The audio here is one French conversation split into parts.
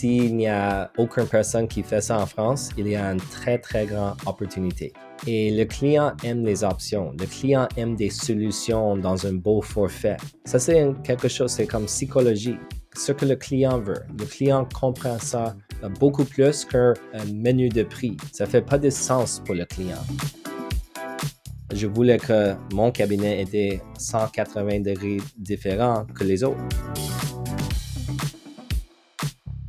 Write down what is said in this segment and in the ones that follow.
s'il n'y a aucune personne qui fait ça en France, il y a une très, très grande opportunité. Et le client aime les options. Le client aime des solutions dans un beau forfait. Ça, c'est quelque chose, c'est comme psychologie. Ce que le client veut. Le client comprend ça beaucoup plus qu'un menu de prix. Ça fait pas de sens pour le client. Je voulais que mon cabinet était 180 degrés différent que les autres.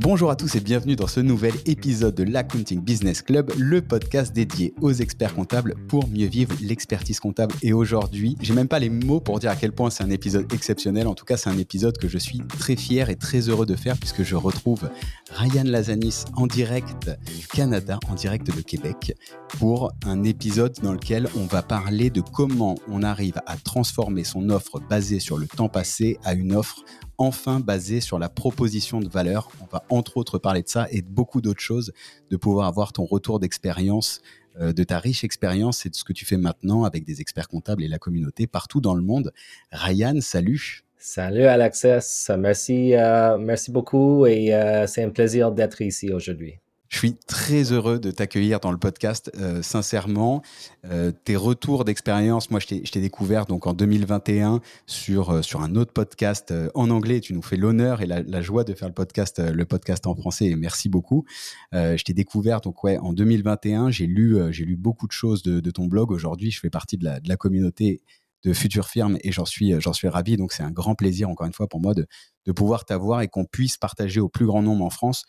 Bonjour à tous et bienvenue dans ce nouvel épisode de l'Accounting Business Club, le podcast dédié aux experts comptables pour mieux vivre l'expertise comptable. Et aujourd'hui, j'ai même pas les mots pour dire à quel point c'est un épisode exceptionnel. En tout cas, c'est un épisode que je suis très fier et très heureux de faire puisque je retrouve Ryan Lazanis en direct du Canada, en direct de Québec, pour un épisode dans lequel on va parler de comment on arrive à transformer son offre basée sur le temps passé à une offre enfin basé sur la proposition de valeur. On va entre autres parler de ça et de beaucoup d'autres choses, de pouvoir avoir ton retour d'expérience, euh, de ta riche expérience et de ce que tu fais maintenant avec des experts comptables et la communauté partout dans le monde. Ryan, salut. Salut Alexis, merci, euh, merci beaucoup et euh, c'est un plaisir d'être ici aujourd'hui. Je suis très heureux de t'accueillir dans le podcast, euh, sincèrement. Euh, tes retours d'expérience, moi je t'ai découvert donc en 2021 sur, euh, sur un autre podcast en anglais. Tu nous fais l'honneur et la, joie de faire le podcast, le podcast en français merci beaucoup. je t'ai découvert donc ouais, en 2021. J'ai lu, j'ai lu beaucoup de choses de, ton blog. Aujourd'hui, je fais partie de la, de la communauté de futures firmes et j'en suis, suis ravi. Donc c'est un grand plaisir encore une fois pour moi de, de pouvoir t'avoir et qu'on puisse partager au plus grand nombre en France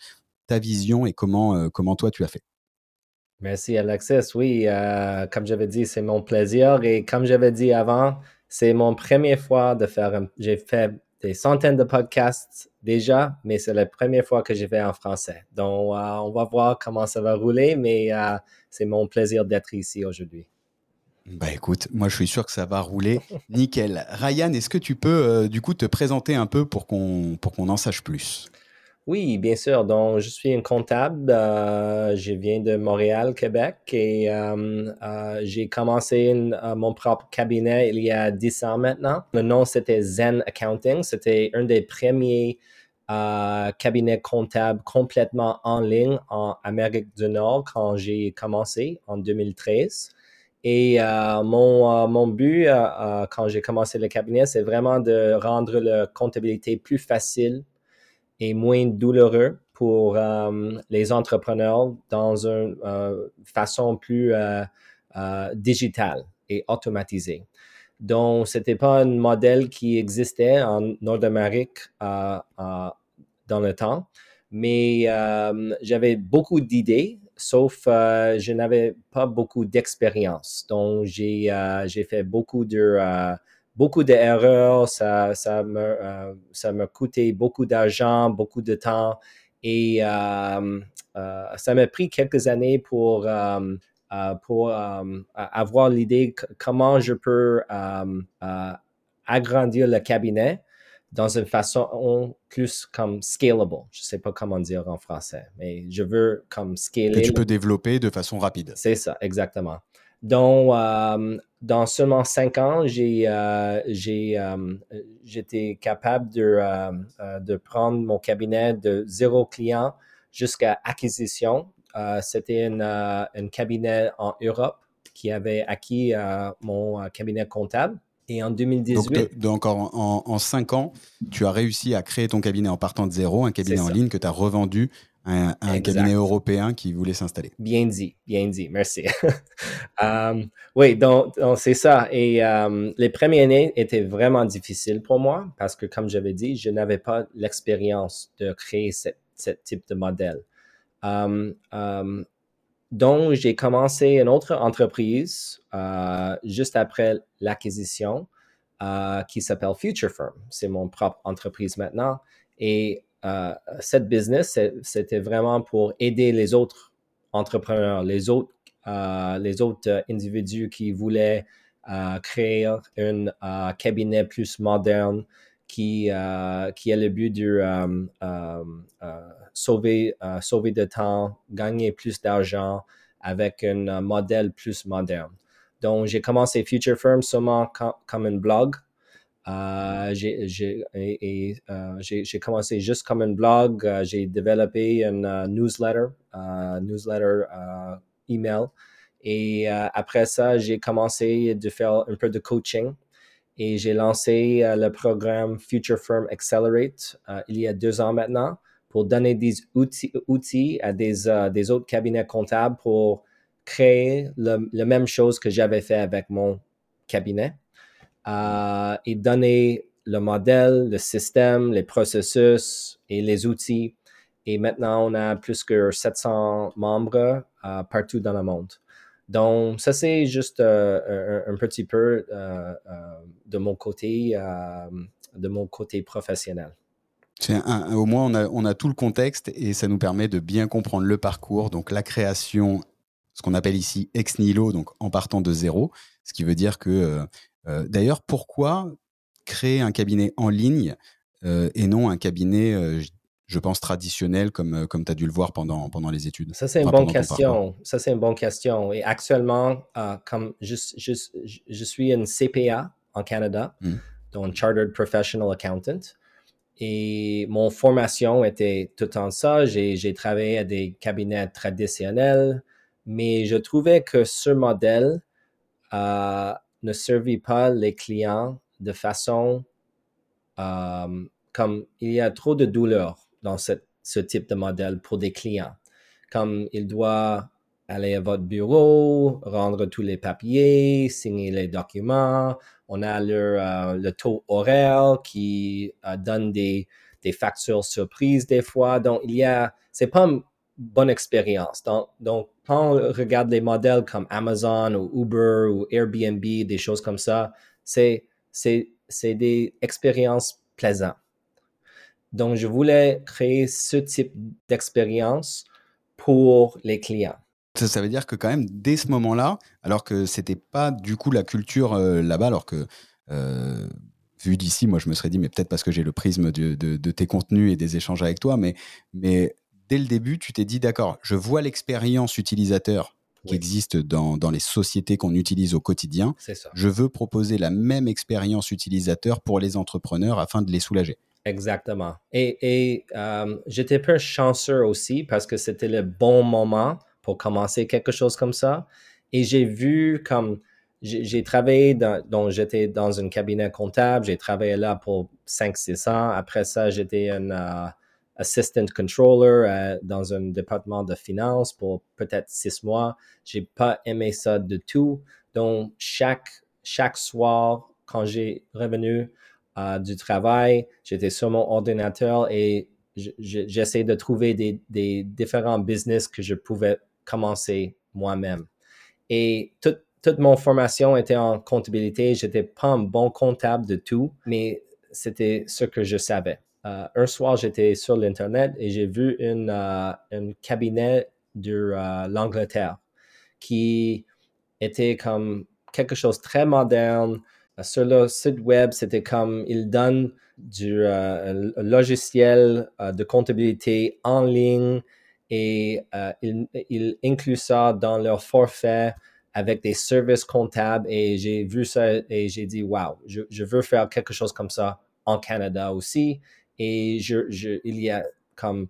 ta vision et comment, euh, comment toi tu as fait? Merci Alexis. Oui, euh, comme j'avais dit, c'est mon plaisir. Et comme j'avais dit avant, c'est mon première fois de faire. J'ai fait des centaines de podcasts déjà, mais c'est la première fois que j'ai fait en français. Donc, euh, on va voir comment ça va rouler, mais c'est mon plaisir d'être ici aujourd'hui. Bah écoute, moi je suis sûr que ça va rouler nickel. Ryan, est-ce que tu peux du coup te présenter un peu pour qu'on pour qu'on en sache plus? Oui, bien sûr. Donc, je suis un comptable. Euh, je viens de Montréal, Québec, et euh, euh, j'ai commencé mon propre cabinet il y a 10 ans maintenant. Le nom, c'était Zen Accounting. C'était un des premiers cabinets comptables complètement en ligne en Amérique du Nord quand j'ai commencé en 2013. Et mon, mon but quand j'ai commencé le cabinet, c'est vraiment de rendre la comptabilité plus facile et moins douloureux pour euh, les entrepreneurs dans une euh, façon plus euh, digitale et automatisée. Donc, ce n'était pas un modèle qui existait en Nord-Amérique dans le temps, mais j'avais beaucoup d'idées, sauf je n'avais pas beaucoup d'expérience. Donc, j'ai fait beaucoup de beaucoup d'erreurs, ça, ça me, euh, ça me coûtait beaucoup d'argent, beaucoup de temps et euh, euh, ça m'a pris quelques années pour, pour avoir l'idée comment je peux agrandir le cabinet dans une façon plus comme scalable. Je ne sais pas comment dire en français, mais je veux comme scaler. Que tu peux développer de façon rapide. C'est ça, exactement. Donc, euh, dans seulement cinq ans, j'ai, euh, j'ai, euh, j'étais capable de, de prendre mon cabinet de zéro client jusqu'à acquisition. c'était un cabinet en Europe qui avait acquis mon cabinet comptable. Et en 2018. Donc, en, en, cinq ans, tu as réussi à créer ton cabinet en partant de zéro, un cabinet en ligne que tu as revendu un, cabinet européen qui voulait s'installer. Bien dit, bien dit, merci. Euh, oui, donc, c'est ça. Et euh, les premières années étaient vraiment difficiles pour moi parce que, comme j'avais dit, je n'avais pas l'expérience de créer ce, type de modèle. Euh, donc, j'ai commencé une autre entreprise juste après l'acquisition qui s'appelle Future Firm. C'est mon propre entreprise maintenant. Et euh, cette business, c'était vraiment pour aider les autres entrepreneurs, les autres, euh, les autres euh, individus qui voulaient créer un cabinet plus moderne qui, qui a le but de sauver, sauver de temps, gagner plus d'argent avec un modèle plus moderne. Donc, j'ai commencé Future Firm seulement comme un blog j'ai commencé juste comme un blog. j'ai développé une newsletter, newsletter email. Et après ça, j'ai commencé de faire un peu de coaching et j'ai lancé le programme Future Firm Accelerate il y a deux ans maintenant pour donner des outils, à des, des autres cabinets comptables pour créer la même chose que j'avais fait avec mon cabinet euh, et donner le modèle, le système, les processus et les outils. Et maintenant, on a plus que 700 membres euh, partout dans le monde. Donc, ça, c'est juste euh, un, petit peu de mon côté, de mon côté professionnel. au moins, on a, on a tout le contexte et ça nous permet de bien comprendre le parcours, donc la création, ce qu'on appelle ici ex nihilo, donc en partant de zéro, ce qui veut dire que euh, d'ailleurs, pourquoi créer un cabinet en ligne euh, et non un cabinet, euh, je pense, traditionnel comme, comme tu as dû le voir pendant, pendant les études? Ça, c'est une bonne question. Ça, c'est une bonne question. Et actuellement, comme je, je, je, suis une CPA en Canada, mmh. donc Chartered Professional Accountant. Et mon formation était tout en ça. J'ai travaillé à des cabinets traditionnels, mais je trouvais que ce modèle ne servit pas les clients de façon euh, comme il y a trop de douleur dans ce type de modèle pour des clients. Comme il doit aller à votre bureau, rendre tous les papiers, signer les documents. On a le, euh, le taux horaire qui euh, donne des, des factures surprises des fois. Donc, il y a, c'est pas bonne expérience. Donc, quand on regarde les modèles comme Amazon ou Uber ou Airbnb, des choses comme ça, c'est, des expériences plaisantes. Donc, je voulais créer ce type d'expérience pour les clients. Ça, veut dire que quand même, dès ce moment-là, alors que c'était pas du coup la culture euh, là-bas, alors que euh, vu d'ici, moi je me serais dit, mais peut-être parce que j'ai le prisme de, tes contenus et des échanges avec toi, mais dès le début, tu t'es dit, d'accord, je vois l'expérience utilisateur qui existe dans, dans, les sociétés qu'on utilise au quotidien. Je veux proposer la même expérience utilisateur pour les entrepreneurs afin de les soulager. Exactement. Et, et euh, j'étais peu chanceux aussi parce que c'était le bon moment pour commencer quelque chose comme ça. Et j'ai vu comme j'ai travaillé dans, donc j'étais dans un cabinet comptable, j'ai travaillé là pour 5-6 ans. Après ça, j'étais un euh, assistant controller euh, dans un département de finance pour peut-être six mois. J'ai pas aimé ça du tout. Donc, chaque, chaque soir, quand j'ai revenu euh, du travail, j'étais sur mon ordinateur et j'essayais de trouver des, différents business que je pouvais commencer moi-même. Et toute, toute mon formation était en comptabilité. J'étais pas un bon comptable de tout, mais c'était ce que je savais. Euh, un soir, j'étais sur l'Internet et j'ai vu une, euh, un cabinet de euh, l'Angleterre qui était comme quelque chose de très moderne. Sur le site web, c'était comme ils donnent du logiciel de comptabilité en ligne et ils, ils, incluent ça dans leur forfait avec des services comptables et j'ai vu ça et j'ai dit, wow, je veux faire quelque chose comme ça en Canada aussi. Et il y a comme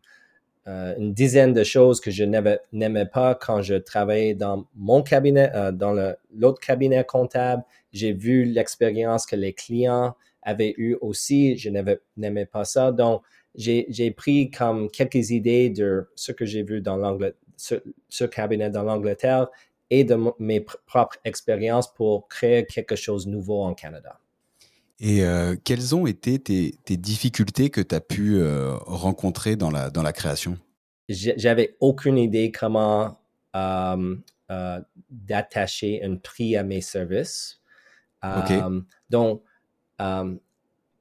euh, une dizaine de choses que je n'aimais pas quand je travaillais dans mon cabinet, euh, dans l'autre cabinet comptable. J'ai vu l'expérience que les clients avaient eu aussi. Je n'aimais pas ça. Donc, j'ai pris comme quelques idées de ce que j'ai vu dans ce, ce, cabinet dans l'Angleterre et de mes propres expériences pour créer quelque chose de nouveau en Canada. Et euh, quelles ont été tes, difficultés que tu as pu euh, rencontrer dans la, dans la création? J'avais aucune idée comment euh, d'attacher un prix à mes services. donc,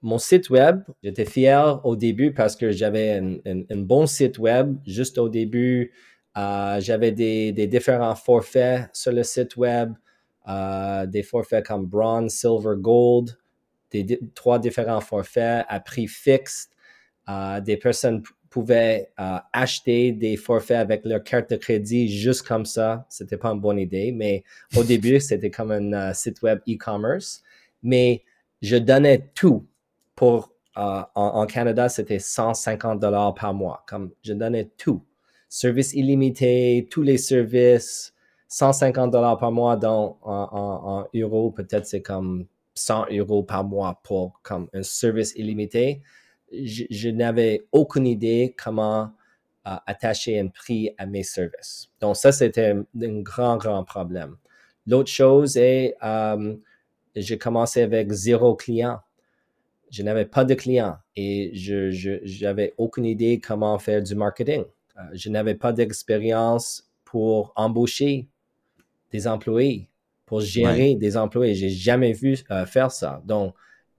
mon site web, j'étais fier au début parce que j'avais un, bon site web. Juste au début, j'avais des, des, différents forfaits sur le site web, des forfaits comme bronze, silver, gold des, trois différents forfaits à prix fixe. Euh, des personnes pouvaient euh, acheter des forfaits avec leur carte de crédit juste comme ça. C'était pas une bonne idée, mais au début, c'était comme un euh, site web e-commerce. Mais je donnais tout pour, en, Canada, c'était 150 dollars par mois. Comme je donnais tout. Service illimité, tous les services, 150 dollars par mois dans, en, euros, peut-être c'est comme 100 euros par mois pour comme un service illimité. Je, n'avais aucune idée comment euh, attacher un prix à mes services. Donc ça, c'était un, grand, grand problème. L'autre chose est, euh, j'ai commencé avec zéro client. Je n'avais pas de clients et je n'avais aucune idée comment faire du marketing. Euh, je n'avais pas d'expérience pour embaucher des employés, pour gérer des employés. J'ai jamais vu euh, faire ça. Donc,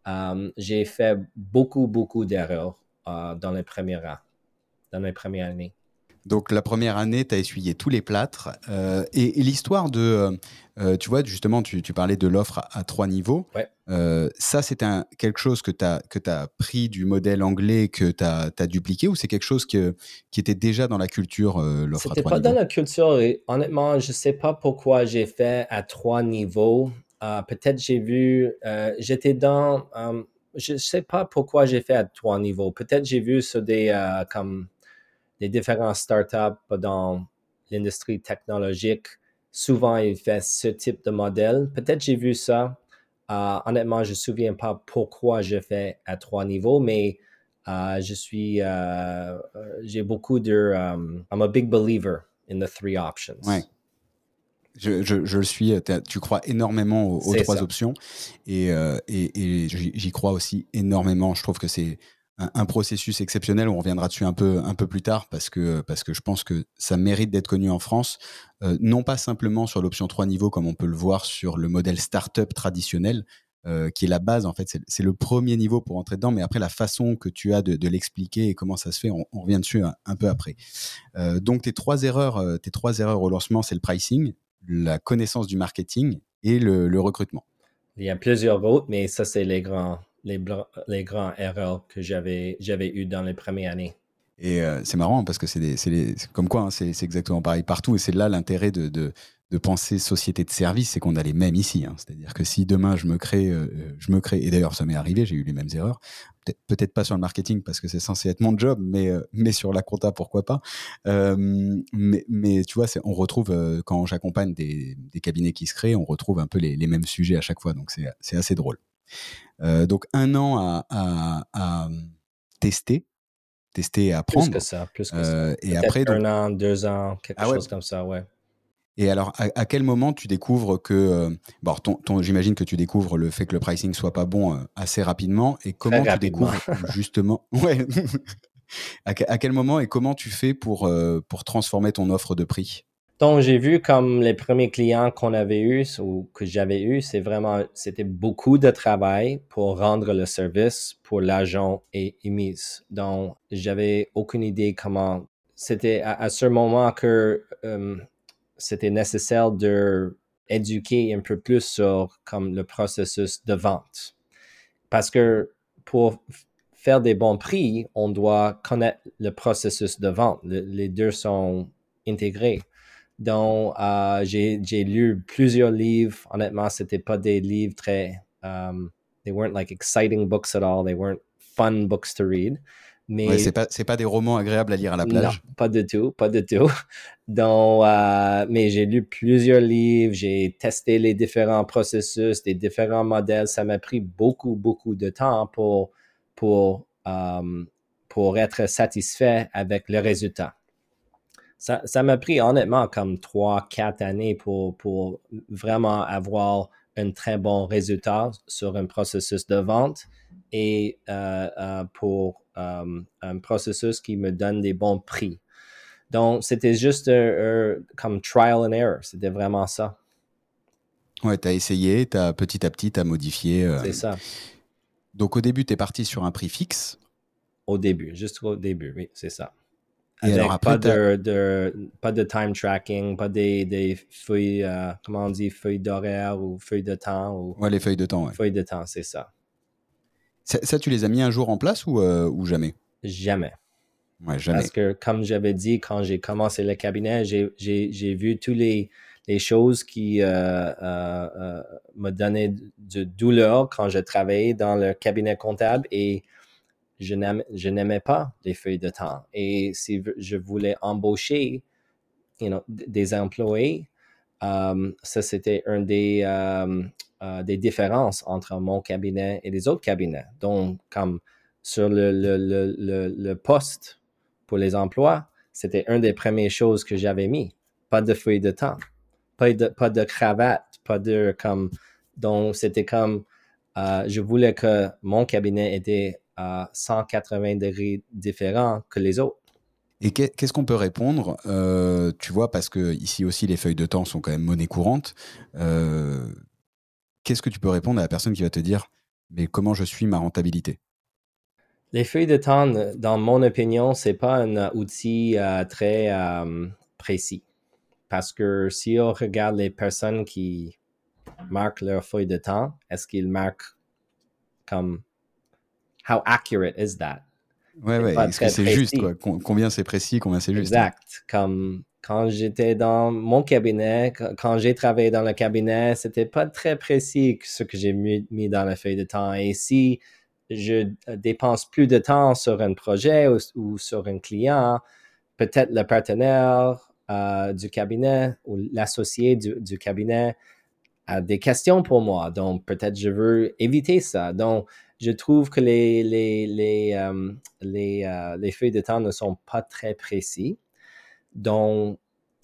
euh, j'ai fait beaucoup, beaucoup d'erreurs dans les premières dans les premières années. Donc la première année, tu as essuyé tous les plâtres. Euh, et, l'histoire de, euh, euh, tu vois, justement, tu, parlais de l'offre à, trois niveaux. ça, c'est quelque chose que tu as, que as pris du modèle anglais, que tu as, dupliqué, ou c'est quelque chose que, qui était déjà dans la culture, l'offre à trois niveaux C'était pas dans la culture. Et honnêtement, je ne sais pas pourquoi j'ai fait à trois niveaux. Peut-être j'ai vu, j'étais dans, je ne sais pas pourquoi j'ai fait à trois niveaux. Peut-être j'ai vu sur des, comme les différentes startups dans l'industrie technologique, souvent ils font ce type de modèle. Peut-être j'ai vu ça. Euh, honnêtement, je ne me souviens pas pourquoi je fais à trois niveaux, mais euh, je suis, euh, j'ai beaucoup de, um, I'm a big believer in the three options. Ouais. Je, je, je, le suis. Tu crois énormément aux, trois options et, et, et j'y crois aussi énormément. Je trouve que c'est un, processus exceptionnel. On reviendra dessus un peu, un peu plus tard parce que, parce que je pense que ça mérite d'être connu en France, euh, non pas simplement sur l'option 3 niveaux comme on peut le voir sur le modèle startup traditionnel, euh, qui est la base en fait, c'est le premier niveau pour entrer dedans, mais après la façon que tu as de, l'expliquer et comment ça se fait, on, revient dessus un, peu après. Euh, donc tes trois erreurs, tes trois erreurs au lancement, c'est le pricing, la connaissance du marketing et le, le recrutement. Il y a plusieurs autres, mais ça c'est les grands les, grands erreurs que j'avais, eues dans les premières années. Et euh, c'est marrant parce que c'est, comme quoi, hein, c'est, exactement pareil partout. Et c'est là l'intérêt de, de, penser société de service, c'est qu'on a les mêmes ici. Hein. C'est-à-dire que si demain je me crée, euh, je me crée, et d'ailleurs ça m'est arrivé, j'ai eu les mêmes erreurs. Peut-être, pas sur le marketing parce que c'est censé être mon job, mais, euh, mais sur la compta, pourquoi pas. mais, mais, tu vois, on retrouve, quand j'accompagne des, des, cabinets qui se créent, on retrouve un peu les, les mêmes sujets à chaque fois. Donc c'est assez drôle. Euh, donc un an à, tester, tester et apprendre. Plus que ça, plus que ça. Euh, et après, un an, deux ans, quelque ah chose comme ça, ouais. Et alors, à, quel moment tu découvres que, euh, bon, ton, j'imagine que tu découvres le fait que le pricing soit pas bon assez rapidement, et comment tu découvres justement, ouais, à, quel moment et comment tu fais pour pour transformer ton offre de prix? Donc, j'ai vu comme les premiers clients qu'on avait eus ou que j'avais eu, c'est vraiment, c'était beaucoup de travail pour rendre le service pour l'agent et émise. Donc, j'avais aucune idée comment. C'était à, ce moment que euh, c'était nécessaire de éduquer un peu plus sur comme le processus de vente. Parce que pour faire des bons prix, on doit connaître le processus de vente. les deux sont intégrés. Donc, euh, j'ai lu plusieurs livres. Honnêtement, c'était pas des livres très. Um, they weren't like exciting books at all. They weren't fun books to read. Mais c'est pas c'est pas des romans agréables à lire à la plage. Non, pas du tout, pas du tout. Donc, euh, mais j'ai lu plusieurs livres, j'ai testé les différents processus, les différents modèles. Ça m'a pris beaucoup beaucoup de temps pour pour pour être satisfait avec le résultat ça, m'a pris honnêtement comme trois, quatre années pour, pour vraiment avoir un très bon résultat sur un processus de vente et euh, euh, pour euh, un processus qui me donne des bons prix. Donc, c'était juste comme trial and error. C'était vraiment ça. Ouais, tu as essayé, as, petit à petit, tu as modifié. C'est ça. Donc, au début, tu es parti sur un prix fixe. Au début, juste au début, oui, c'est ça. Alors pas, de, pas de time tracking, pas des, des feuilles, euh, comment on dit, feuilles d'horaire ou feuilles de temps. Ou... Ouais, les feuilles de temps. Ouais. Feuilles de temps, c'est ça. ça. tu les as mis un jour en place ou, euh, ou jamais? Jamais. Ouais, jamais. Parce que, comme j'avais dit, quand j'ai commencé le cabinet, j'ai vu tous les, les choses qui me donnaient de douleur quand je travaillais dans le cabinet comptable et je n'aimais pas les feuilles de temps. Et si je voulais embaucher des employés, um, ça c'était un des, um, des différences entre mon cabinet et les autres cabinets. Donc, comme sur le, le, le, le poste pour les emplois, c'était une des premières choses que j'avais mis. Pas de feuilles de temps, pas de, pas de cravate, pas de comme. Donc, c'était comme. Je voulais que mon cabinet était à 180 degrés différent que les autres. Et qu'est-ce qu'on peut répondre euh, Tu vois, parce que ici aussi les feuilles de temps sont quand même monnaie courante. Euh, qu'est-ce que tu peux répondre à la personne qui va te dire mais comment je suis ma rentabilité? Les feuilles de temps, dans mon opinion, c'est pas un outil euh, très précis. Parce que si on regarde les personnes qui marquent leurs feuilles de temps, est-ce qu'ils marquent comme how accurate is that? Ouais, ouais. Est-ce que c'est juste, quoi? Combien c'est précis, combien c'est juste? Exact. Comme quand j'étais dans mon cabinet, quand j'ai travaillé dans le cabinet, c'était pas très précis ce que j'ai mis, dans la feuille de temps. Et si je dépense plus de temps sur un projet ou, sur un client, peut-être le partenaire euh, du cabinet ou l'associé du, du, cabinet a des questions pour moi. Donc, peut-être je veux éviter ça. Donc, je trouve que les, les, les, euh, euh, les, feuilles de temps ne sont pas très précis. Donc,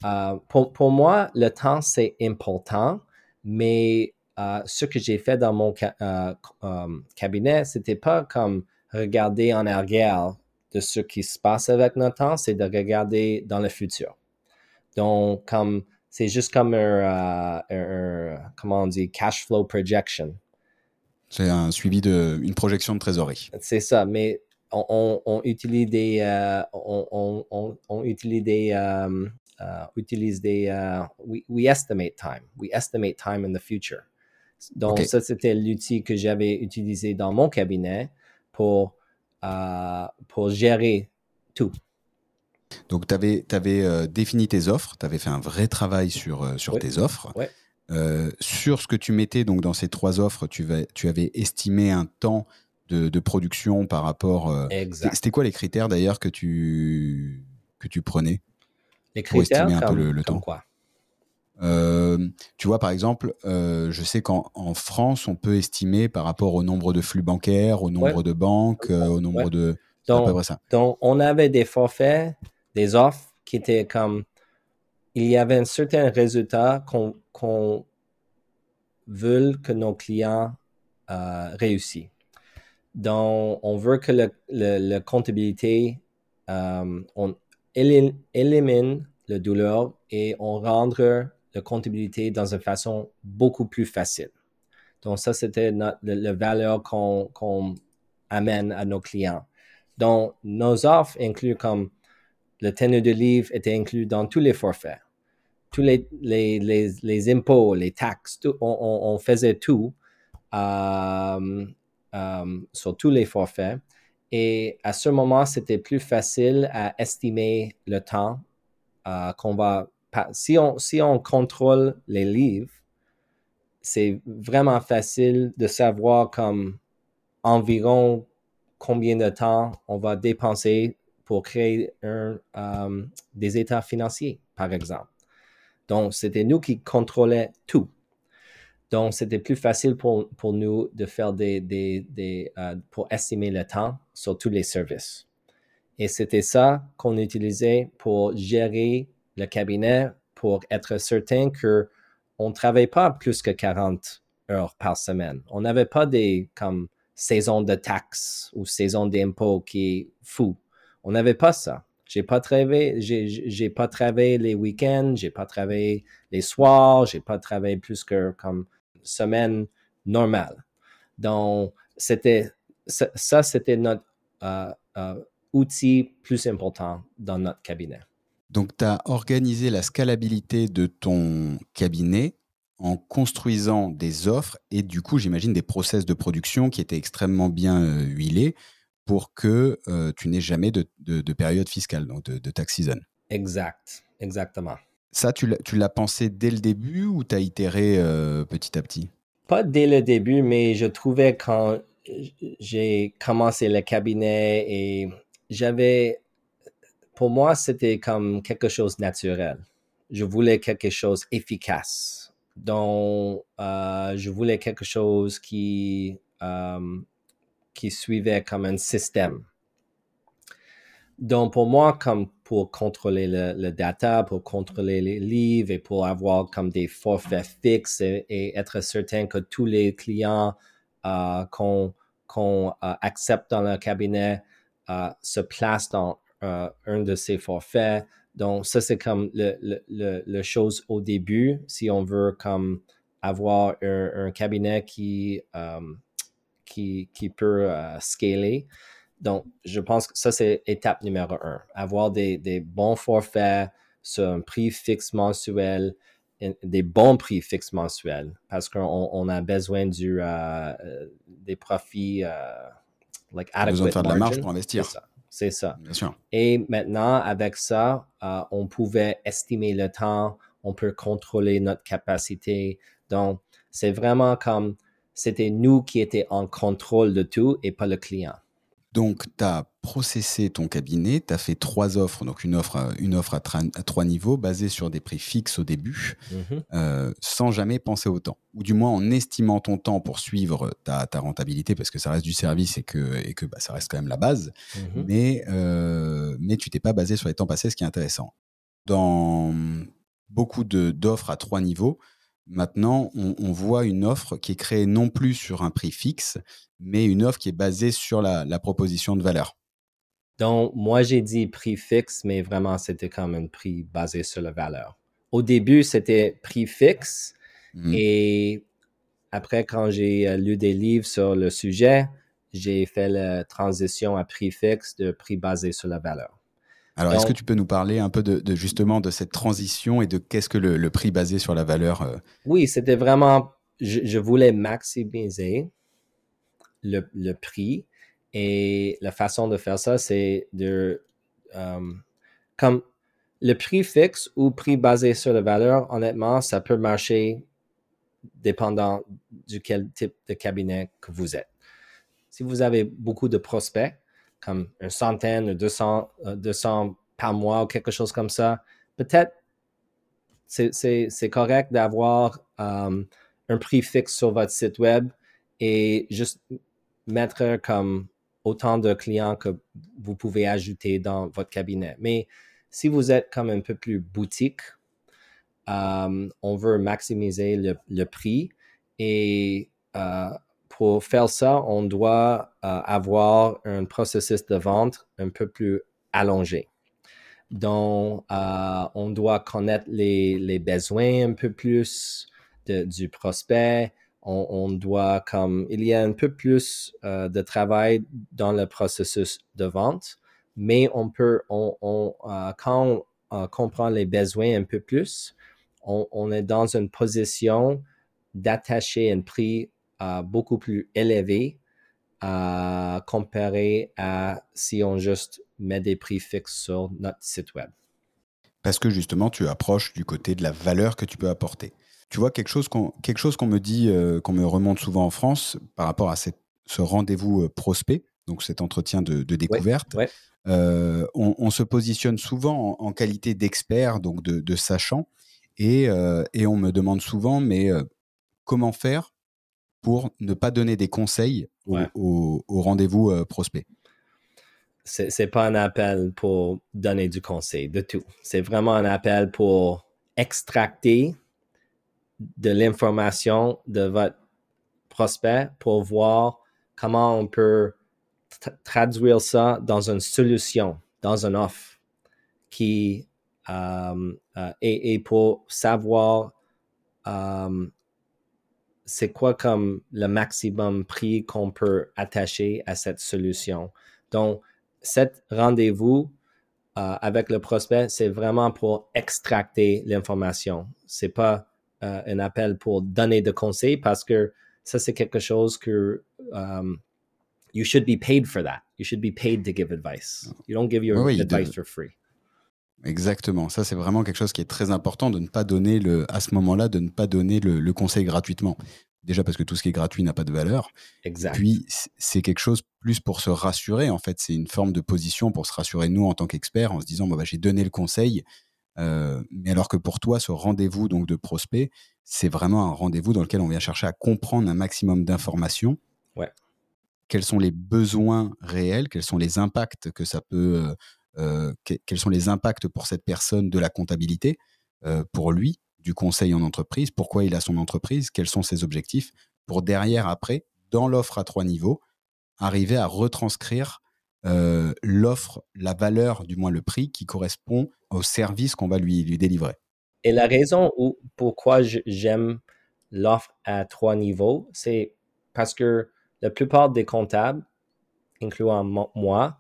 euh, pour, pour, moi, le temps, c'est important, mais ce que j'ai fait dans mon cabinet, c'était pas comme regarder en arrière de ce qui se passe avec notre temps, c'est de regarder dans le futur. Donc, comme c'est juste comme un, comment on dit, cash flow projection. C'est un suivi de une projection de trésorerie. C'est ça, mais on, on, utilise des euh, on, on, utilise des euh, euh, utilise des we, we, estimate time. We estimate time in the future. Donc ça c'était l'outil que j'avais utilisé dans mon cabinet pour pour gérer tout. Donc tu avais, avais défini tes offres, tu avais fait un vrai travail sur, sur tes offres. Ouais. Euh, sur ce que tu mettais donc dans ces trois offres, tu, tu avais estimé un temps de, production par rapport. Euh, c'était quoi les critères d'ailleurs que tu que tu prenais Les critères pour estimer un peu le, temps? Quoi? Euh, tu vois, par exemple, je sais qu'en France, on peut estimer par rapport au nombre de flux bancaires, au nombre de banques, au nombre de. Donc, ça. donc, on avait des forfaits, des offres qui étaient comme il y avait un certain résultat qu'on veut que nos clients euh, réussissent. Donc, on veut que la comptabilité, euh, on élimine la douleur et on rendre la comptabilité dans une façon beaucoup plus facile. Donc, ça, c'était la valeur qu'on amène à nos clients. Donc, nos offres incluent comme le tenue de livre était inclus dans tous les forfaits tous les, les, impôts, les taxes, on, faisait tout euh, euh, sur tous les forfaits. Et à ce moment, c'était plus facile à estimer le temps euh, qu'on va. Si on, si on contrôle les livres, c'est vraiment facile de savoir comme environ combien de temps on va dépenser pour créer un, des états financiers, par exemple. Donc, c'était nous qui contrôlions tout. Donc, c'était plus facile pour, pour, nous de faire des, des, des euh, pour estimer le temps sur tous les services. Et c'était ça qu'on utilisait pour gérer le cabinet, pour être certain que on ne travaille pas plus que 40 heures par semaine. On n'avait pas des comme saison de taxes ou saison d'impôts qui est fou. On n'avait pas ça. J'ai pas travaillé, j'ai pas travaillé les week-ends, j'ai pas travaillé les soirs, j'ai pas travaillé plus que comme semaine normale. Donc, c'était ça, c'était notre euh, euh, outil plus important dans notre cabinet. Donc, tu as organisé la scalabilité de ton cabinet en construisant des offres et du coup, j'imagine des process de production qui étaient extrêmement bien euh, huilés pour que euh, tu n'aies jamais de, période fiscale, donc de, tax season. Exact, exactement. Ça, tu l'as pensé dès le début ou tu as itéré euh, petit à petit? Pas dès le début, mais je trouvais quand j'ai commencé le cabinet et j'avais, pour moi, c'était comme quelque chose de naturel. Je voulais quelque chose efficace. Donc, euh, je voulais quelque chose qui, qui suivait comme un système. Donc, pour moi, comme pour contrôler le, data, pour contrôler les livres et pour avoir comme des forfaits fixes et, être certain que tous les clients euh, qu'on euh, accepte dans le cabinet euh, se placent dans un de ces forfaits. Donc, ça, c'est comme le, le, chose au début, si on veut comme avoir un, cabinet qui, qui, qui, peut scaler. Donc, je pense que ça, c'est étape numéro un. Avoir des, bons forfaits sur un prix fixe mensuel, des bons prix fixes mensuels, parce qu'on a besoin du, euh, des profits, euh, like adequate besoin de faire de la marge pour investir. C'est ça. Bien sûr. Et maintenant, avec ça, euh, on pouvait estimer le temps, on peut contrôler notre capacité. Donc, c'est vraiment comme c'était nous qui étions en contrôle de tout et pas le client. Donc, tu as processé ton cabinet, tu as fait trois offres, donc une offre, une offre à, trois niveaux, basée sur des prix fixes au début, mhm. euh, sans jamais penser au temps. Ou du moins en estimant ton temps pour suivre ta, rentabilité, parce que ça reste du service et que, et que bah, ça reste quand même la base. Mhm. Mais, euh, mais tu t'es pas basé sur les temps passés, ce qui est intéressant. Dans beaucoup d'offres à trois niveaux, Maintenant, on, voit une offre qui est créée non plus sur un prix fixe, mais une offre qui est basée sur la, proposition de valeur. Donc, moi, j'ai dit prix fixe, mais vraiment, c'était comme un prix basé sur la valeur. Au début, c'était prix fixe. Mmh. Et après, quand j'ai euh, lu des livres sur le sujet, j'ai fait la transition à prix fixe de prix basé sur la valeur. Alors, est-ce que tu peux nous parler un peu de, justement de cette transition et de qu'est-ce que le, prix basé sur la valeur euh? Oui, c'était vraiment, je, voulais maximiser le, prix et la façon de faire ça, c'est de, euh, comme le prix fixe ou prix basé sur la valeur, honnêtement, ça peut marcher dépendant du quel type de cabinet que vous êtes. Si vous avez beaucoup de prospects, comme une centaine ou 200, 200 euh, par mois ou quelque chose comme ça, peut-être c'est correct d'avoir euh, un prix fixe sur votre site web et juste mettre comme autant de clients que vous pouvez ajouter dans votre cabinet. Mais si vous êtes comme un peu plus boutique, euh, on veut maximiser le, prix et pour faire ça, on doit euh, avoir un processus de vente un peu plus allongé. Donc, euh, on doit connaître les, besoins un peu plus du prospect. On, doit, comme, il y a un peu plus euh, de travail dans le processus de vente, mais on peut, quand on comprend les besoins un peu plus, on est dans une position d'attacher un prix beaucoup plus élevé à comparer à si on juste met des prix fixes sur notre site web. Parce que justement, tu approches du côté de la valeur que tu peux apporter. Tu vois, quelque chose qu'on me dit, euh, qu'on me remonte souvent en France par rapport à cette, ce rendez-vous euh, prospect, donc cet entretien de, découverte, euh, on, se positionne souvent en, qualité d'expert, donc de, sachant, et, et, on me demande souvent, mais comment faire pour ne pas donner des conseils au, rendez-vous euh, prospect c'est, n'est pas un appel pour donner du conseil de tout. C'est vraiment un appel pour extracter de l'information de votre prospect pour voir comment on peut traduire ça dans une solution, dans une offre qui euh, euh, et, pour savoir c'est quoi comme le maximum prix qu'on peut attacher à cette solution? Donc, cet rendez-vous euh, avec le prospect, c'est vraiment pour extracter l'information. C'est pas euh, un appel pour donner des conseils parce que ça, c'est quelque chose que um, you should be paid for that. You should be paid to give advice. You don't give your advice for free. Exactement. Ça, c'est vraiment quelque chose qui est très important de ne pas donner le, à ce moment-là, de ne pas donner le, conseil gratuitement. Déjà parce que tout ce qui est gratuit n'a pas de valeur. Exact. Puis, c'est quelque chose plus pour se rassurer. En fait, c'est une forme de position pour se rassurer nous en tant qu'experts en se disant, bah, j'ai donné le conseil. Euh, mais alors que pour toi, ce rendez-vous donc de prospect, c'est vraiment un rendez-vous dans lequel on vient chercher à comprendre un maximum d'informations. Ouais. Quels sont les besoins réels, quels sont les impacts que ça peut euh, quels sont les impacts pour cette personne de la comptabilité, euh, pour lui, du conseil en entreprise, pourquoi il a son entreprise, quels sont ses objectifs, pour derrière, après, dans l'offre à trois niveaux, arriver à retranscrire euh, l'offre, la valeur, du moins le prix qui correspond au service qu'on va lui, lui délivrer. Et la raison où, pourquoi j'aime l'offre à trois niveaux, c'est parce que la plupart des comptables, incluant moi,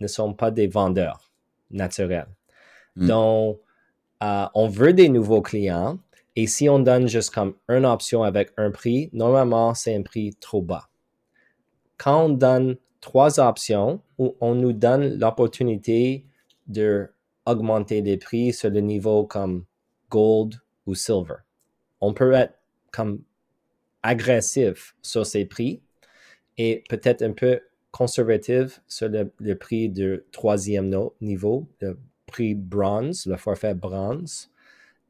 ne sont pas des vendeurs naturels. Hmm. Donc, euh, on veut des nouveaux clients et si on donne juste comme une option avec un prix, normalement, c'est un prix trop bas. Quand on donne trois options, on nous donne l'opportunité de augmenter les prix sur le niveau comme gold ou silver. On peut être comme agressif sur ces prix et peut-être un peu conservative sur le, prix de troisième niveau, le prix bronze, le forfait bronze.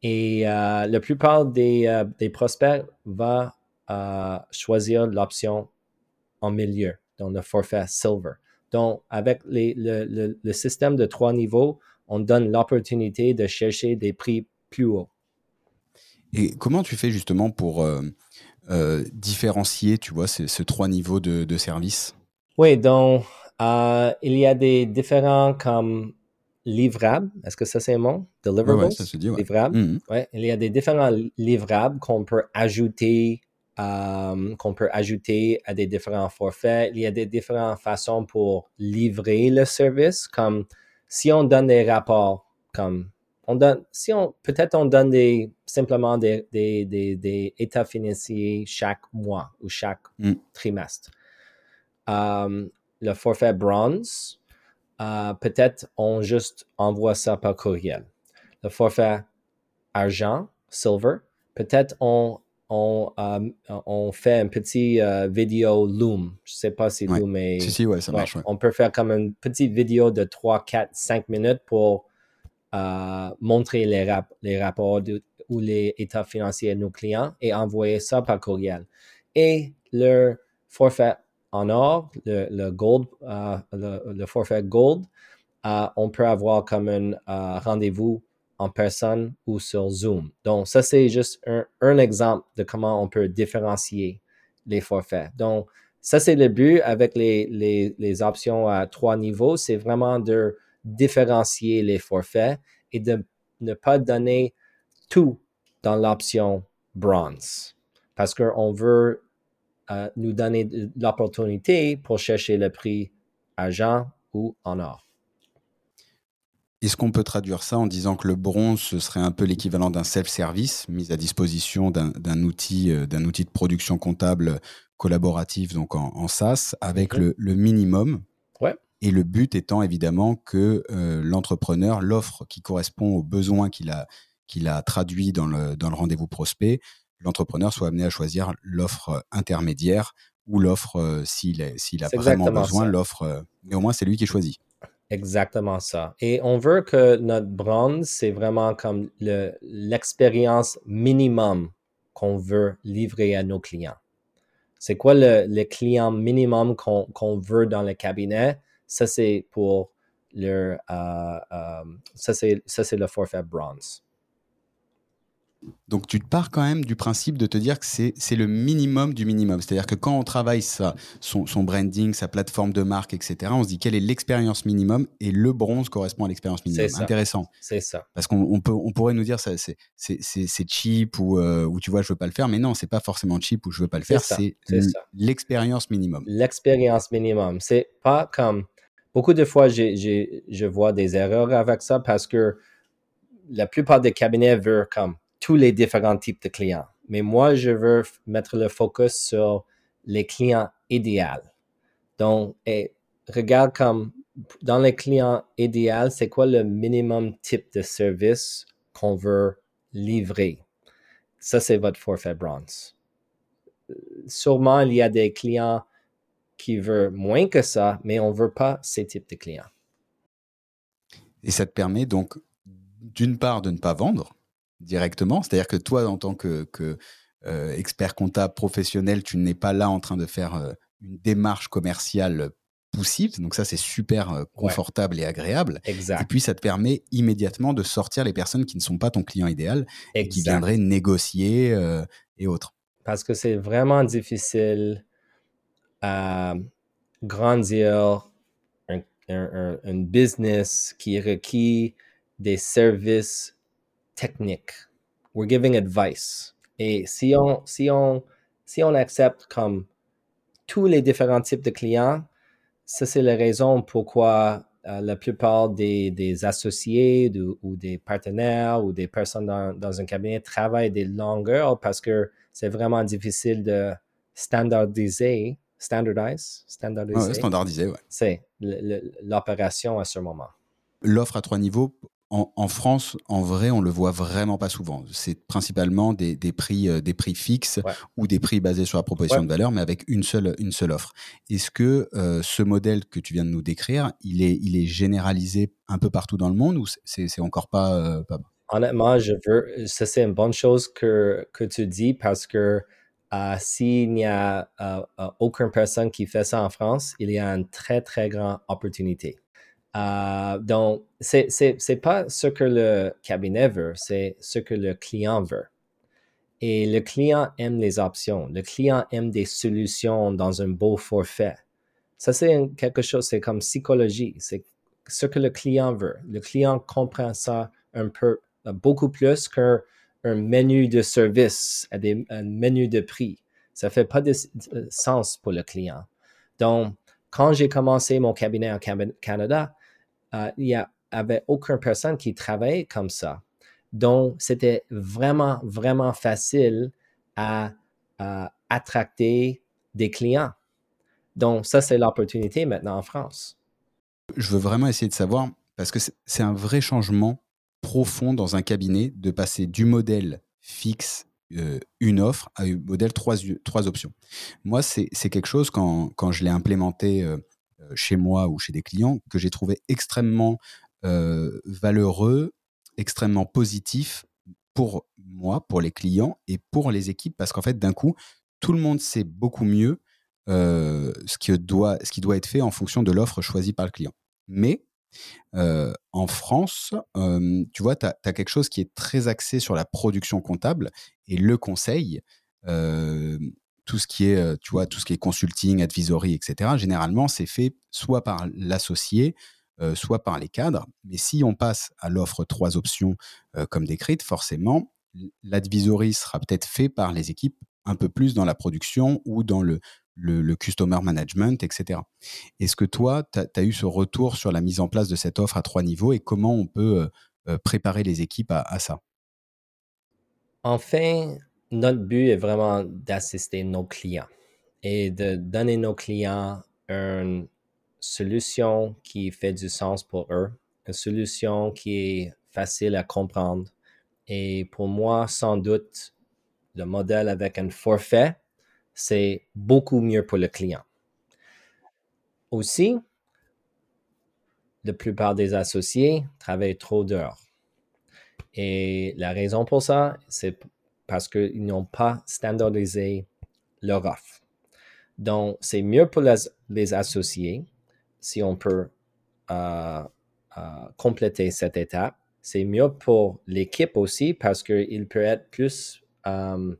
Et euh, la plupart des, euh, des prospects vont euh, choisir l'option en milieu, donc le forfait silver. Donc, avec les, le, le, système de trois niveaux, on donne l'opportunité de chercher des prix plus hauts. Et comment tu fais justement pour différencier, tu vois, ces, trois niveaux de, de service? Oui, donc euh, il y a des différents comme livrables. Est-ce que ça c'est un mot? Deliverables? Oui, ça se dit, Livrables? Mm-hmm. Ouais, il y a des différents livrables qu'on peut ajouter euh, qu'on peut ajouter à des différents forfaits. Il y a des différentes façons pour livrer le service, comme si on donne des rapports, comme on donne, si on, peut-être on donne des, simplement des, des, des, états financiers chaque mois ou chaque mm. trimestre. Euh, le forfait bronze, euh, peut-être on juste envoie ça par courriel. Le forfait argent, silver, peut-être on, on, euh, on fait un petit vidéo Loom. Je ne sais pas si Loom est. Si, si, ouais, ça marche. On peut faire comme une petite vidéo de 3, 4, 5 minutes pour montrer les, les rapports ou les états financiers de nos clients et envoyer ça par courriel. Et le forfait en or, le, gold, euh, le, forfait gold, euh, on peut avoir comme un euh, rendez-vous en personne ou sur Zoom. Donc, ça, c'est juste un, exemple de comment on peut différencier les forfaits. Donc, ça, c'est le but avec les, les options à trois niveaux, c'est vraiment de différencier les forfaits et de ne pas donner tout dans l'option bronze parce qu'on veut nous donner l'opportunité pour chercher le prix argent ou en or. Est-ce qu'on peut traduire ça en disant que le bronze, ce serait un peu l'équivalent d'un self-service mis à disposition d'un outil, euh, d'un outil de production comptable collaborative, donc en, SaaS, avec mhm. le, minimum? Ouais. Et le but étant évidemment que euh, l'entrepreneur, l'offre qui correspond aux besoins qu'il a, qu'il a traduit dans le, dans le rendez-vous prospect, l'entrepreneur soit amené à choisir l'offre euh, intermédiaire ou l'offre, euh, s'il a vraiment besoin, l'offre, euh, mais au moins c'est lui qui choisit. Exactement ça. Et on veut que notre brand, c'est vraiment comme l'expérience minimum qu'on veut livrer à nos clients. C'est quoi le, client minimum qu'on veut dans le cabinet? Ça, c'est pour le, ça, c'est le forfait bronze. Donc tu pars quand même du principe de te dire que c'est le minimum du minimum. C'est-à-dire que quand on travaille sa, son, branding, sa plateforme de marque, etc., on se dit quelle est l'expérience minimum et le bronze correspond à l'expérience minimum. C'est Intéressant. C'est ça. Parce qu'on on pourrait nous dire ça c'est cheap ou, euh, ou tu vois je veux pas le faire, mais non, c'est pas forcément cheap ou je veux pas le faire. C'est l'expérience minimum. L'expérience minimum. C'est pas comme beaucoup de fois je vois des erreurs avec ça parce que la plupart des cabinets veulent comme tous les différents types de clients. Mais moi, je veux mettre le focus sur les clients idéaux. Donc, regarde comme dans les clients idéal, c'est quoi le minimum type de service qu'on veut livrer? Ça, c'est votre forfait bronze. Sûrement, il y a des clients qui veulent moins que ça, mais on ne veut pas ces types de clients. Et ça te permet donc, d'une part, de ne pas vendre directement, c'est-à-dire que toi, en tant que, euh, expert comptable professionnel, tu n'es pas là en train de faire euh, une démarche commerciale poussive. Donc ça, c'est super euh, confortable et agréable. Exact. Et puis, ça te permet immédiatement de sortir les personnes qui ne sont pas ton client idéal et qui viendraient négocier et autres. Parce que c'est vraiment difficile à grandir un, un, business qui requiert des services techniques. We're giving advice. Et si on, si on, si on accepte comme tous les différents types de clients, ça, c'est la raison pourquoi euh, la plupart des, des associés ou des partenaires ou des personnes dans, dans, un cabinet travaillent des longueurs parce que c'est vraiment difficile de standardiser, standardize, standardiser. standardiser, ouais. C'est l'opération à ce moment. L'offre à trois niveaux, en, France, en vrai, on le voit vraiment pas souvent. C'est principalement des, prix, euh, des prix fixes ou des prix basés sur la proposition de valeur, mais avec une seule, une seule offre. Est-ce que euh, ce modèle que tu viens de nous décrire, il est, il est généralisé un peu partout dans le monde ou c'est encore pas, euh, pas... Honnêtement, je veux, ça c'est une bonne chose que, que tu dis parce que s'il n'y a aucune personne qui fait ça en France, il y a une très, très grande opportunité. Euh, donc, c'est n'est pas ce que le cabinet veut, c'est ce que le client veut. Et le client aime les options. Le client aime des solutions dans un beau forfait. Ça, c'est quelque chose, c'est comme psychologie. C'est ce que le client veut. Le client comprend ça un peu, beaucoup plus qu'un menu de service, un menu de prix. Ça fait pas de sens pour le client. Donc, quand j'ai commencé mon cabinet en Canada, euh, il n'y avait aucune personne qui travaillait comme ça. Donc, c'était vraiment, vraiment facile à, attracter des clients. Donc, ça, c'est l'opportunité maintenant en France. Je veux vraiment essayer de savoir, parce que c'est un vrai changement profond dans un cabinet de passer du modèle fixe, euh, une offre, à un modèle trois, trois options. Moi, c'est quelque chose, quand, quand je l'ai implémenté euh, chez moi ou chez des clients que j'ai trouvé extrêmement euh, valeureux, extrêmement positif pour moi, pour les clients et pour les équipes, parce qu'en fait, d'un coup, tout le monde sait beaucoup mieux euh, ce, qui doit, ce qui doit être fait en fonction de l'offre choisie par le client. Mais en France, tu vois, tu as, quelque chose qui est très axé sur la production comptable et le conseil tout ce qui est, euh, tu vois, tout ce qui est consulting, advisory, etc. Généralement, c'est fait soit par l'associé, euh, soit par les cadres. Mais si on passe à l'offre trois options euh, comme décrite, forcément, l'advisory sera peut-être fait par les équipes un peu plus dans la production ou dans le, le, customer management, etc. Est-ce que toi, tu as, eu ce retour sur la mise en place de cette offre à trois niveaux et comment on peut préparer les équipes à, à ça? Enfin, notre but est vraiment d'assister nos clients et de donner nos clients une solution qui fait du sens pour eux, une solution qui est facile à comprendre. Et pour moi, sans doute, le modèle avec un forfait, c'est beaucoup mieux pour le client. Aussi, la plupart des associés travaillent trop d'heures. Et la raison pour ça, c'est parce qu'ils n'ont pas standardisé leur offre. Donc, c'est mieux pour les, associés si on peut euh, euh, compléter cette étape. C'est mieux pour l'équipe aussi parce qu'il peut être plus euh,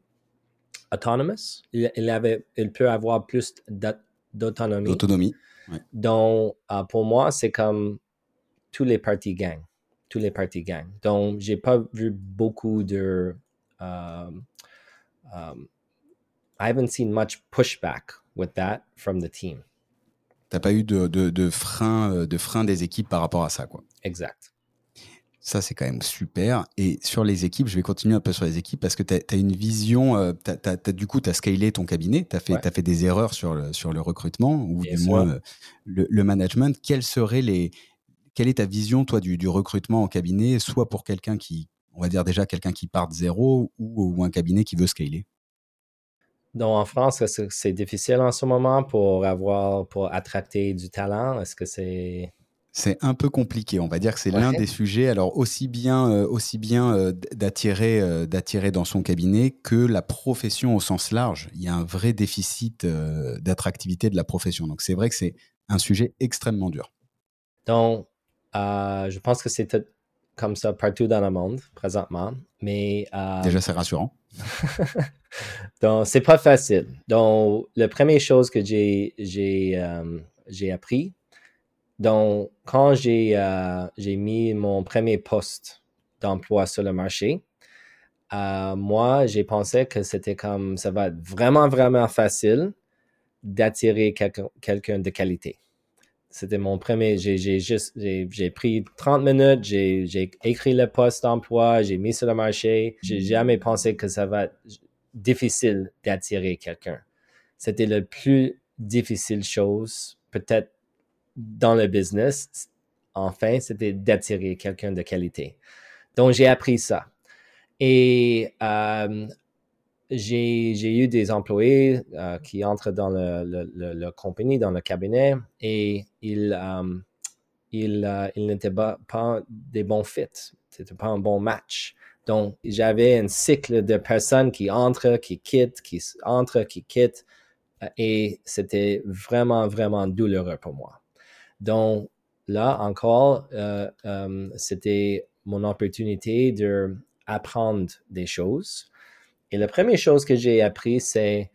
autonomous. Il, avait, il peut avoir plus d'autonomie. D'autonomie. Donc, pour moi, c'est comme tous les parties gagnent. Tous les parties gagnent. Donc, j'ai pas vu beaucoup de um, um, I haven't seen much pushback with that from the team. T'as pas eu de, de, de, frein, euh, de frein des équipes par rapport à ça, quoi. Exact. Ça, c'est quand même super. Et sur les équipes, je vais continuer un peu sur les équipes parce que tu as, une vision, euh, du coup, tu as scalé ton cabinet, tu as, as, fait des erreurs sur le, sur le recrutement ou du moins euh, le, management. Quelles seraient les, quelle est ta vision, toi, du, du recrutement en cabinet, soit pour quelqu'un qui, on va dire déjà quelqu'un qui part de zéro ou, ou un cabinet qui veut scaler donc, en France, c'est difficile en ce moment pour avoir, pour attracter du talent? Est-ce que c'est c'est un peu compliqué. On va dire que c'est l'un des sujets. Alors aussi bien, euh, aussi bien euh, d'attirer, euh, d'attirer dans son cabinet que la profession au sens large. Il y a un vrai déficit d'attractivité de la profession. Donc c'est vrai que c'est un sujet extrêmement dur. Donc, je pense que c'est comme ça partout dans le monde présentement. Mais déjà c'est rassurant. Donc c'est pas facile. Donc la première chose que j'ai j'ai j'ai appris donc, quand euh, j'ai mis mon premier poste d'emploi sur le marché, euh, moi, j'ai pensé que c'était comme ça va être vraiment, vraiment facile d'attirer quelqu'un de qualité. C'était mon premier. J'ai juste j'ai pris 30 minutes, j'ai écrit le poste d'emploi, j'ai mis sur le marché. J'ai jamais pensé que ça va être difficile d'attirer quelqu'un. C'était la plus difficile chose, peut-être dans le business, enfin, c'était d'attirer quelqu'un de qualité. Donc, j'ai appris ça. Et euh, j'ai eu des employés euh, qui entrent dans le, le, compagnie, dans le cabinet, et ils, euh, ils, ils n'étaient pas, pas, des bons fits. C'était pas un bon match. Donc, j'avais un cycle de personnes qui entrent, qui quittent, qui entrent, qui quittent, et c'était vraiment, vraiment douloureux pour moi. Donc là encore, euh, euh, c'était mon opportunité d'apprendre des choses. Et la première chose que j'ai appris, c'est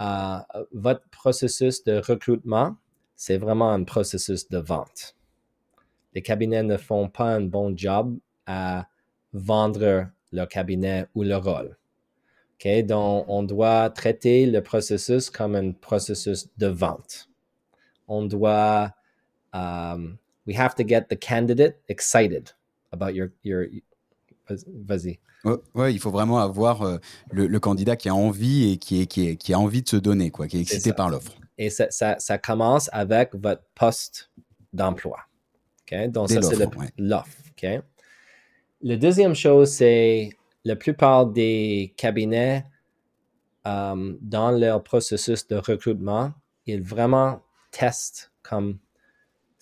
euh, votre processus de recrutement, c'est vraiment un processus de vente. Les cabinets ne font pas un bon job à vendre leur cabinet ou leur rôle. Donc, on doit traiter le processus comme un processus de vente. On doit um, we have to get the candidate excited about your your. Vas-y. Ouais, il faut vraiment avoir euh, le, le, candidat qui a envie et qui, est, qui, est, qui a envie de se donner, quoi, qui est excité par l'offre. Et ça, ça, ça, commence avec votre poste d'emploi. Okay? Donc, ça, c'est l'offre. Okay? La deuxième chose, c'est la plupart des cabinets, um, dans leur processus de recrutement, ils vraiment testent comme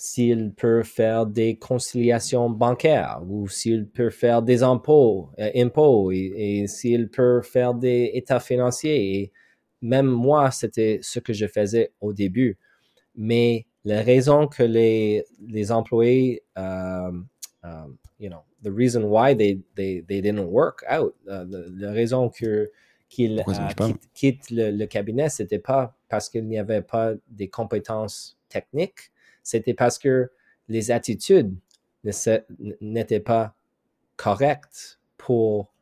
s'il peut faire des conciliations bancaires ou s'il peut faire des impôts, euh, impôts et, s'il peut faire des états financiers. Et même moi, c'était ce que je faisais au début. Mais la raison que les, les employés, euh, you know, the reason why they, they, they didn't work out, la raison que qu'ils quittent, le, le cabinet, c'était pas parce qu'il n'y avait pas des compétences techniques, c'était parce que les attitudes n'étaient pas correctes pour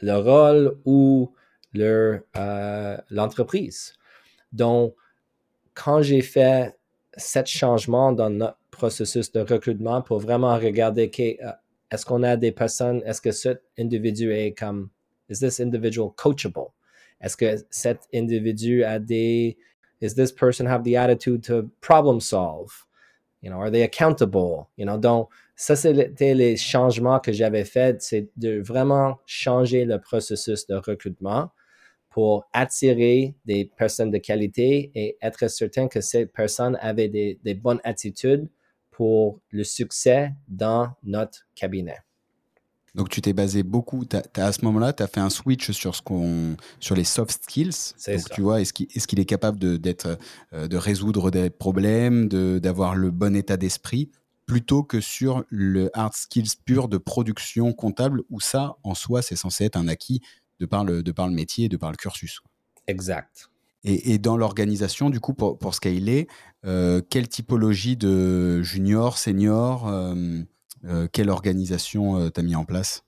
le rôle ou euh, l'entreprise. Donc, quand j'ai fait cet changement dans notre processus de recrutement pour vraiment regarder euh, est-ce qu'on a des personnes, est-ce que cet individu est comme, is this individual coachable? Est-ce que cet individu a des Is this person have the attitude to problem solve? You know, are they accountable? You know, donc ça c'était les changements que j'avais faits, c'est de vraiment changer le processus de recrutement pour attirer des personnes de qualité et être certain que ces personnes avaient des, des bonnes attitudes pour le succès dans notre cabinet. Donc tu t'es basé beaucoup, à ce moment-là, tu as fait un switch sur, ce qu'on, sur les soft skills. Donc tu vois, est-ce qu'il est, capable de, d'être, euh, de résoudre des problèmes, de, d'avoir le bon état d'esprit, plutôt que sur le hard skills pur de production comptable, où ça, en soi, c'est censé être un acquis de par le, de par le métier, de par le cursus? Exact. Et, et dans l'organisation, du coup, pour, pour scaler, euh, quelle typologie de junior, senior euh, quelle organisation euh, tu as mis en place?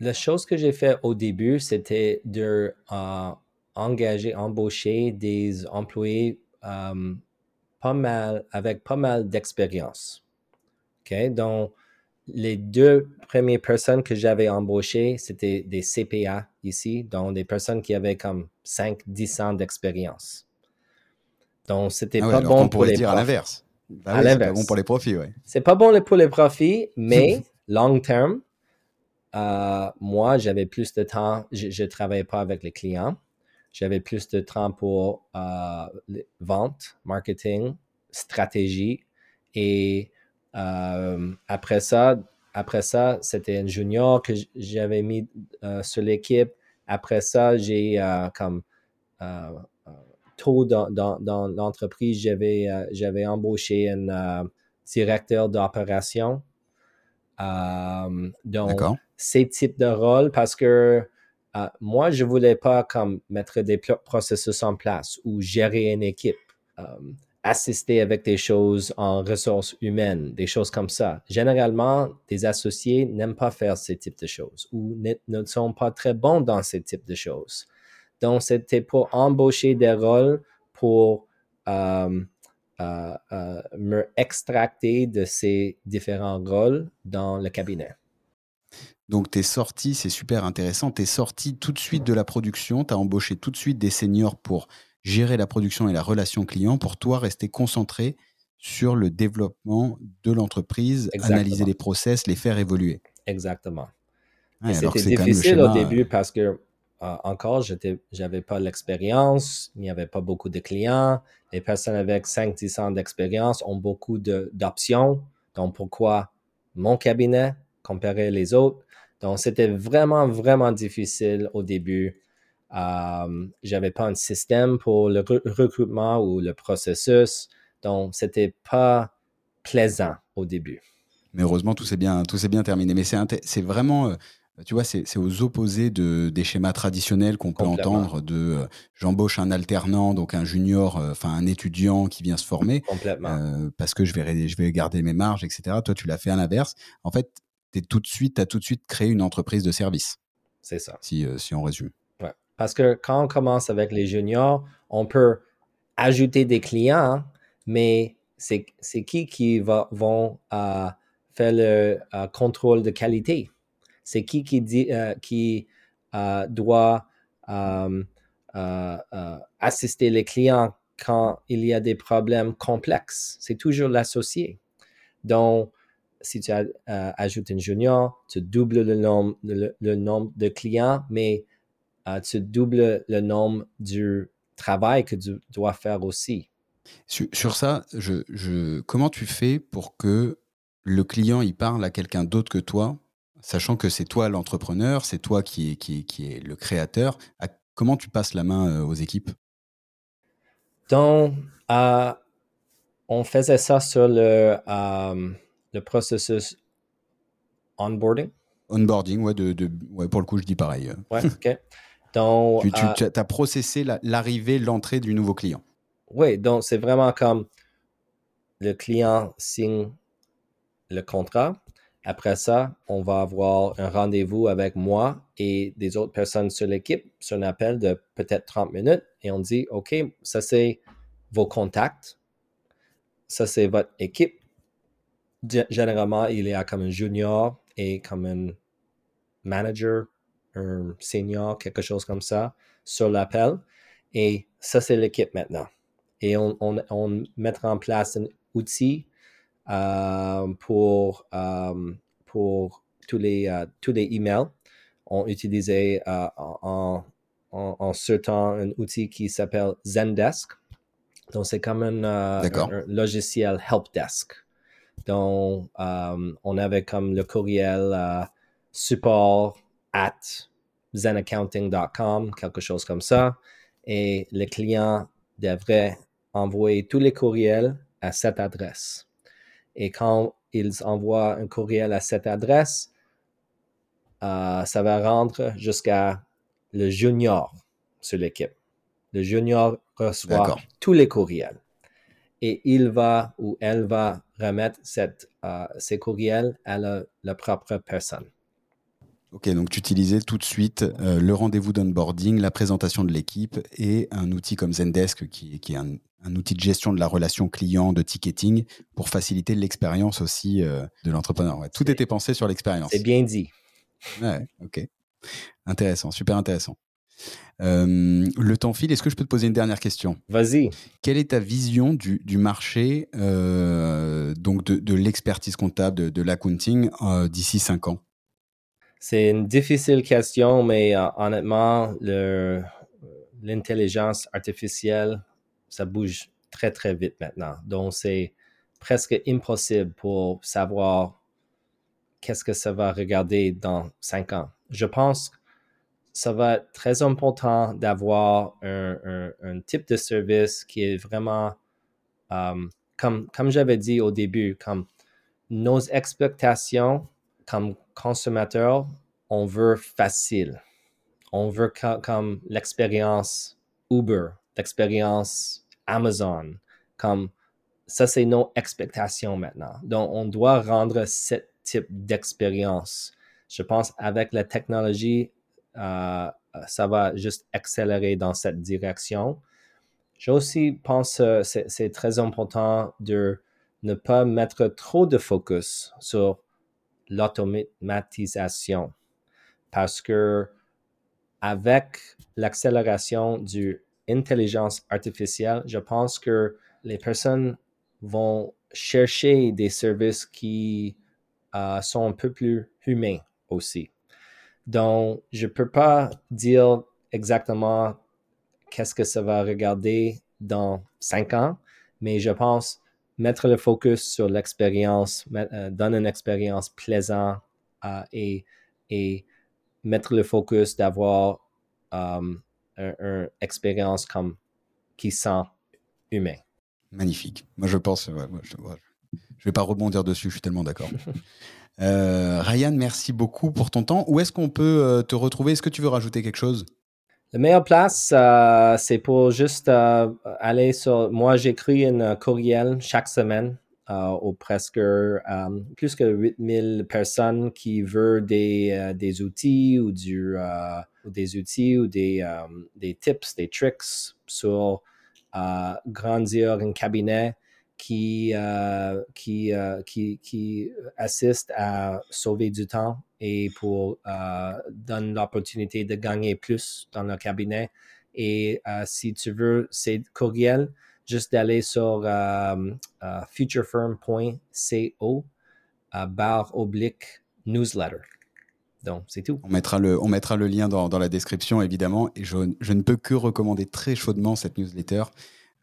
La chose que j'ai fait au début, c'était de euh, engager, embaucher des employés pas mal, avec pas mal d'expérience. Donc, les deux premières personnes que j'avais embauchées, c'était des CPA ici, donc des personnes qui avaient comme 5-10 ans d'expérience. Donc, c'était Ah ouais, pas bon qu'on pour pourrait les dire à l'inverse. Bah oui, c'est pas bon pour les profits, ouais. C'est pas bon pour les profits, mais long terme, euh, moi, j'avais plus de temps. Je ne travaillais pas avec les clients. J'avais plus de temps pour euh, vente, marketing, stratégie. Et euh, après ça, après ça, c'était un junior que j'avais mis sur l'équipe. Après ça, j'ai comme tôt dans, dans, dans l'entreprise, j'avais euh, j'avais embauché un euh, directeur d'opération. Euh, donc, ces types de rôles parce que moi, je voulais pas comme mettre des processus en place ou gérer une équipe, assister avec des choses en ressources humaines, des choses comme ça. Généralement, des associés n'aiment pas faire ces types de choses ou ne, ne sont pas très bons dans ces types de choses. Donc, c'était pour embaucher des rôles pour euh, euh, euh, me extracter de ces différents rôles dans le cabinet. Donc, tu es sorti, c'est super intéressant, tu es sorti tout de suite de la production, tu as embauché tout de suite des seniors pour gérer la production et la relation client, pour toi rester concentré sur le développement de l'entreprise, analyser les process, les faire évoluer. Exactement. Ouais, C'était difficile au schéma, début parce que euh, encore, j'étais, j'avais pas l'expérience, il n'y avait pas beaucoup de clients. Les personnes avec 5-10 ans d'expérience ont beaucoup d'options. Donc, pourquoi mon cabinet comparer les autres? Donc, c'était vraiment, vraiment difficile au début. Euh, j'avais pas un système pour le re- recrutement ou le processus. Donc, c'était pas plaisant au début. Mais heureusement, tout s'est bien, tout bien terminé. Mais c'est vraiment, euh, tu vois, c'est aux opposés de, des schémas traditionnels qu'on peut entendre de euh, j'embauche un alternant, donc un junior, euh, enfin un étudiant qui vient se former, Complètement. euh, parce que je vais, je vais garder mes marges, etc. Toi, tu l'as fait à l'inverse. En fait, tu tout de suite, as tout de suite créé une entreprise de service, C'est ça. si, euh, si on résume. Ouais. Parce que quand on commence avec les juniors, on peut ajouter des clients, mais c'est c'est qui qui va, vont euh, faire le euh, contrôle de qualité? C'est qui qui, euh, euh, doit euh, assister les clients quand il y a des problèmes complexes? C'est toujours l'associé. Donc, si tu ajoutes une junior, tu doubles le nombre, de clients, mais tu doubles le nombre du travail que tu dois faire aussi. Sur, ça, je, comment tu fais pour que le client il parle à quelqu'un d'autre que toi, sachant que c'est toi l'entrepreneur, c'est toi qui est, qui, est, qui est le créateur. À- comment tu passes la main euh, aux équipes? Donc, euh, on faisait ça sur le, euh, le processus onboarding. Onboarding, ouais, de, de- ouais, pour le coup, je dis pareil. euh. Ouais, OK. Donc, Tu, tu euh, as processé la- l'arrivée, l'entrée du nouveau client. Oui, donc c'est vraiment comme le client signe le contrat. Après ça, on va avoir un rendez-vous avec moi et des autres personnes sur l'équipe sur un appel de peut-être 30 minutes et on dit, OK, ça c'est vos contacts, ça c'est votre équipe. Gé- Généralement, il y a comme un junior et comme un manager, un senior, quelque chose comme ça sur l'appel. Et ça, c'est l'équipe maintenant. Et on, on, mettra en place un outil pour, euh, pour tous, les, euh, tous les emails. On utilisait euh, en, en, en ce temps un outil qui s'appelle Zendesk. Donc, c'est comme un, euh, D'accord. un- un logiciel helpdesk. Donc, euh, on avait comme le courriel euh, support at zenaccounting.com, quelque chose comme ça. Et le client devrait envoyer tous les courriels à cette adresse. Et quand ils envoient un courriel à cette adresse, euh, ça va rendre jusqu'à le junior sur l'équipe. Le junior reçoit tous les courriels et il va ou elle va remettre cette, euh, ces courriels à la, la propre personne. Ok, donc tu utilisais tout de suite euh, le rendez-vous d'onboarding, la présentation de l'équipe et un outil comme Zendesk qui, qui est un, outil de gestion de la relation client, de ticketing pour faciliter l'expérience aussi euh, de l'entrepreneur. tout était pensé sur l'expérience. C'est bien dit. Ouais, ok. Intéressant, super intéressant. Euh, le temps file. Est-ce que je peux te poser une dernière question? Vas-y. Quelle est ta vision du, marché donc de, l'expertise comptable, de, de l'accounting d'ici cinq ans? C'est une difficile question, mais euh, honnêtement, l'intelligence artificielle, ça bouge très, très vite maintenant. Donc, c'est presque impossible pour savoir qu'est-ce que ça va regarder dans cinq ans. Je pense que ça va être très important d'avoir un, type de service qui est vraiment, euh, comme, comme j'avais dit au début, comme nos expectations comme consommateur, on veut facile. On veut comme l'expérience Uber, l'expérience Amazon. Comme ça, c'est nos expectations maintenant. Donc, on doit rendre ce type d'expérience. Je pense avec la technologie, euh, ça va juste accélérer dans cette direction. Je aussi pense que c'est très important de ne pas mettre trop de focus sur l'automatisation parce que avec l'accélération du intelligence artificielle, je pense que les personnes vont chercher des services qui euh, sont un peu plus humains aussi. Donc, je ne peux pas dire exactement qu'est-ce que ça va regarder dans cinq ans, mais je pense mettre le focus sur l'expérience, euh, donner une expérience plaisante euh, et, et mettre le focus d'avoir une expérience comme qui sent humain. Magnifique. Moi, je pense, je ne vais pas rebondir dessus, je suis tellement d'accord. Euh, Ryan, merci beaucoup pour ton temps. Où est-ce qu'on peut euh, te retrouver? Est-ce que tu veux rajouter quelque chose? La meilleure place, euh, c'est pour juste aller sur. Moi, j'écris un courriel chaque semaine euh, aux presque euh, plus que 8000 personnes qui veulent des, euh, des outils ou, du, des outils ou des, des tips, des tricks sur grandir un cabinet qui, qui, qui, qui assiste à sauver du temps et pour donner l'opportunité de gagner plus dans le cabinet. Et si tu veux ces courriels, juste d'aller sur euh, euh, futurefirm.co barre oblique newsletter. Donc, c'est tout. On mettra le, on mettra le lien dans, la description, évidemment. Et je, ne peux que recommander très chaudement cette newsletter euh,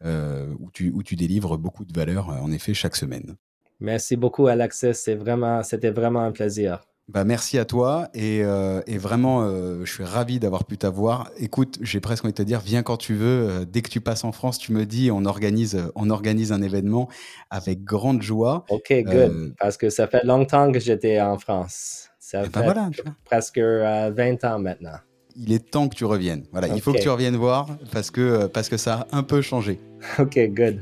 où, tu, où tu délivres beaucoup de valeur, en effet, chaque semaine. Merci beaucoup, Alexis. C'est vraiment, c'était vraiment un plaisir. Bah, merci à toi et, euh, vraiment, euh, je suis ravi d'avoir pu t'avoir. Écoute, j'ai presque envie de te dire, viens quand tu veux. Euh, dès que tu passes en France, tu me dis, on organise, on organise un événement avec grande joie. Ok, good. Parce que ça fait longtemps que j'étais en France. Ça eh ben fait presque 20 ans maintenant. Il est temps que tu reviennes. Voilà, il faut que tu reviennes voir parce que, parce que ça a un peu changé. Ok, good.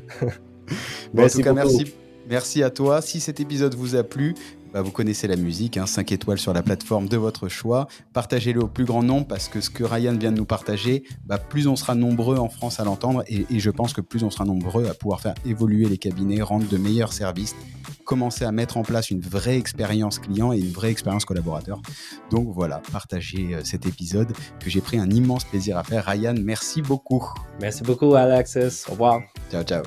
en tout cas, merci. Merci à toi. Si cet épisode vous a plu, bah, vous connaissez la musique, 5 hein, étoiles sur la plateforme de votre choix. Partagez-le au plus grand nombre parce que ce que Ryan vient de nous partager, bah, plus on sera nombreux en France à l'entendre et, je pense que plus on sera nombreux à pouvoir faire évoluer les cabinets, rendre de meilleurs services, commencer à mettre en place une vraie expérience client et une vraie expérience collaborateur. Donc voilà, partagez euh, cet épisode que j'ai pris un immense plaisir à faire. Ryan, merci beaucoup. Merci beaucoup Alexis. Au revoir. Ciao, ciao.